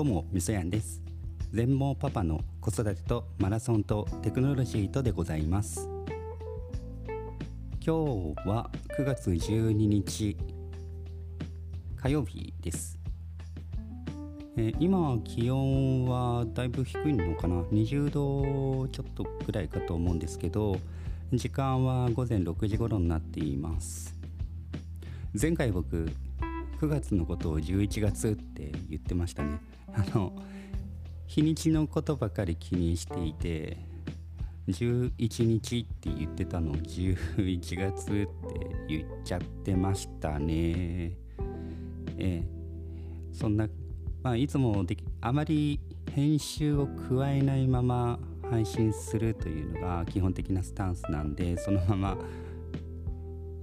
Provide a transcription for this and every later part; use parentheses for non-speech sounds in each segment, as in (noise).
どうもみそやんです。全盲パパの子育てとマラソンとテクノロジーとでございます。今日は9月12日火曜日です。え今気温はだいぶ低いのかな？20度ちょっとぐらいかと思うんですけど時間は午前6時頃になっています。前回僕9月のことを11月って言ってましたね。あの日にちのことばかり気にしていて11日って言ってたの11月って言っちゃってましたね。ええ。そんなまあいつもできあまり編集を加えないまま配信するというのが基本的なスタンスなんでそのまま、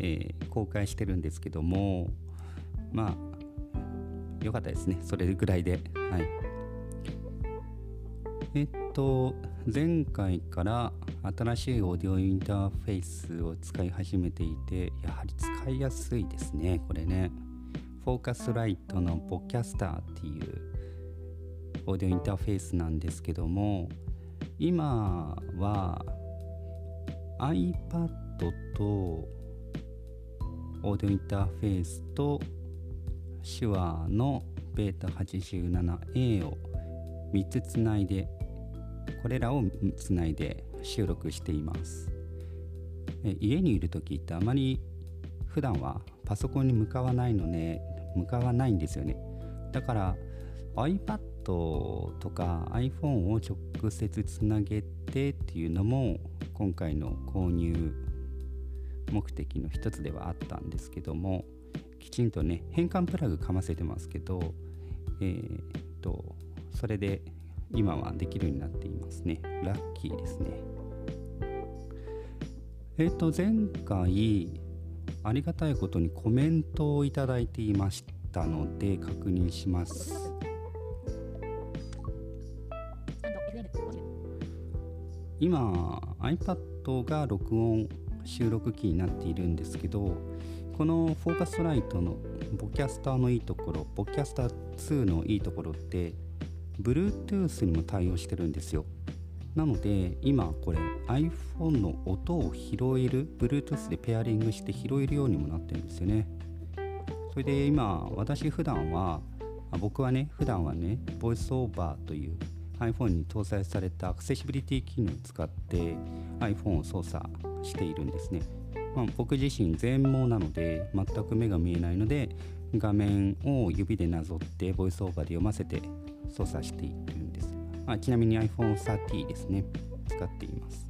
えー、公開してるんですけどもまあ良かったですね。それぐらいで。はい。えっと前回から新しいオーディオインターフェースを使い始めていてやはり使いやすいですねこれね。フォーカスライトのポキャスターっていうオーディオインターフェースなんですけども今は iPad とオーディオインターフェースと手話のベータ 87A を3つつないでこれらをつないで収録しています。家にいる時ってあまり普段はパソコンに向かわないので向かわないんですよね。だから iPad とか iPhone を直接つなげてっていうのも今回の購入目的の一つではあったんですけどもきちんとね変換プラグかませてますけどえー、とそれで今はできるようになっていますね。ラッキーですね。えー、っと前回ありがたいことにコメントをいただいていましたので確認します。今 iPad が録音収録機になっているんですけどこのフォーカスライトのボキャスターのいいところボキャスター2のいいところって Bluetooth にも対応してるんですよ。なので今これ iPhone の音を拾える Bluetooth でペアリングして拾えるようにもなってるんですよね。それで今私普段は僕はね普段はねボイスオーバーという iPhone に搭載されたアクセシビリティ機能を使って iPhone を操作しているんですね、まあ、僕自身全盲なので全く目が見えないので画面を指でなぞってボイスオーバーで読ませて操作しているんです、まあ、ちなみに iPhone30 ですね。使っています。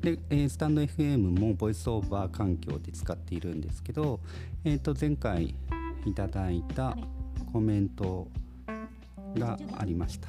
で、えー、スタンド FM もボイスオーバー環境で使っているんですけど、えー、と前回いただいたコメントがありました。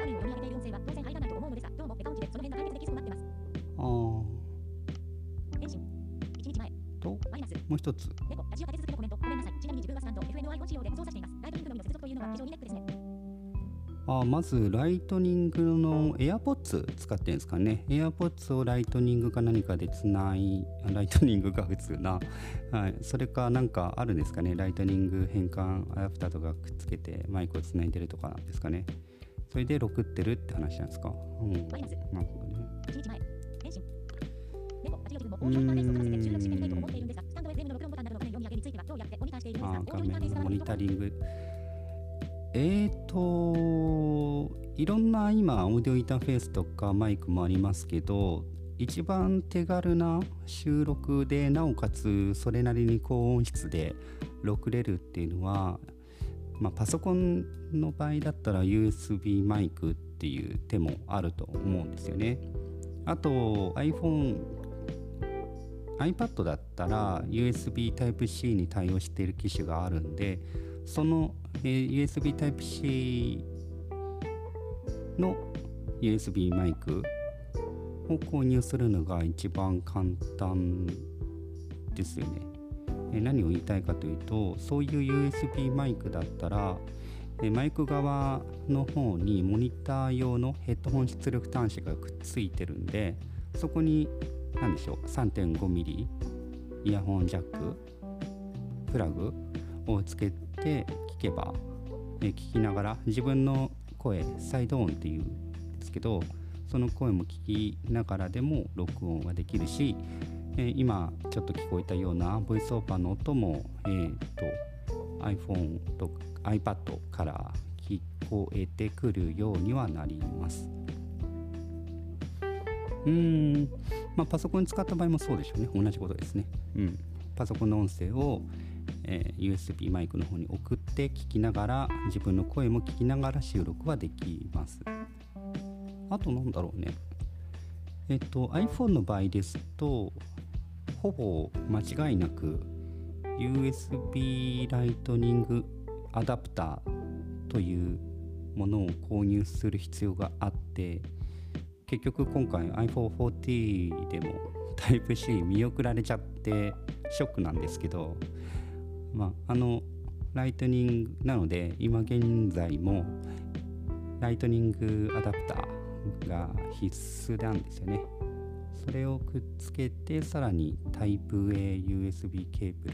一つ。あまず Lightning の AirPods 使ってるんですかね。AirPods をライトニングか何かでつない (laughs) Lightning が普通な、(laughs) はい、それかなんかあるんですかね。 Lightning 変換アダプターとかくっつけてマイクをつないでるとかですかね。それで録ってるって話なんですか。うん。なるほどね。うんあ画面のモニタリング。えーといろんな今オーディオインターフェースとかマイクもありますけど一番手軽な収録でなおかつそれなりに高音質で録れるっていうのは、まあ、パソコンの場合だったら USB マイクっていう手もあると思うんですよね。あと iPhone iPad だったら USB Type-C に対応している機種があるんでその、えー、USB Type-C の USB マイクを購入するのが一番簡単ですよね。え何を言いたいかというとそういう USB マイクだったらマイク側の方にモニター用のヘッドホン出力端子がくっついてるんでそこに何でしょう？3.5mm イヤホンジャックプラグをつけて聞けば、え聞きながら自分の声サイド音っていうんですけどその声も聞きながらでも録音ができるし、え、今ちょっと聞こえたようなボイスオーパーの音も、えーと、iPhone と iPad から聞こえてくるようにはなります。うん、まあ、パソコン使った場合もそうでしょうね。同じことですね。うん。パソコンの音声を、えー、USB マイクの方に送って聞きながら、自分の声も聞きながら収録はできます。あとなんだろうね。えっと、iPhone の場合ですと、ほぼ間違いなく USB ライトニングアダプターというものを購入する必要があって結局今回 iPhone14 でも Type-C 見送られちゃってショックなんですけどまああのライトニングなので今現在もライトニングアダプターが必須なんですよね。それをくっつけてさらに Type-A USB ケーブ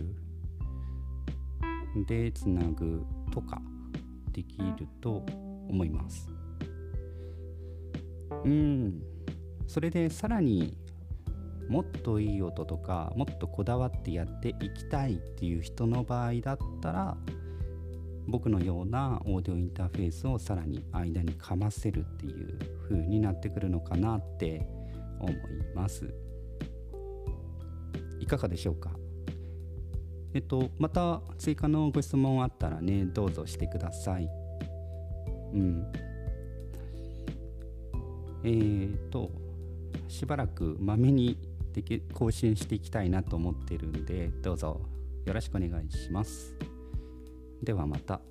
ルでつなぐとかできると思います。うん。それでさらにもっといい音とかもっとこだわってやっていきたいっていう人の場合だったら僕のようなオーディオインターフェースをさらに間にかませるっていう風になってくるのかなって思います。いかがでしょうか？えっとまた追加のご質問あったらねどうぞしてください。うん。えーとしばらくまめにでき更新していきたいなと思ってるんでどうぞよろしくお願いしますではまた。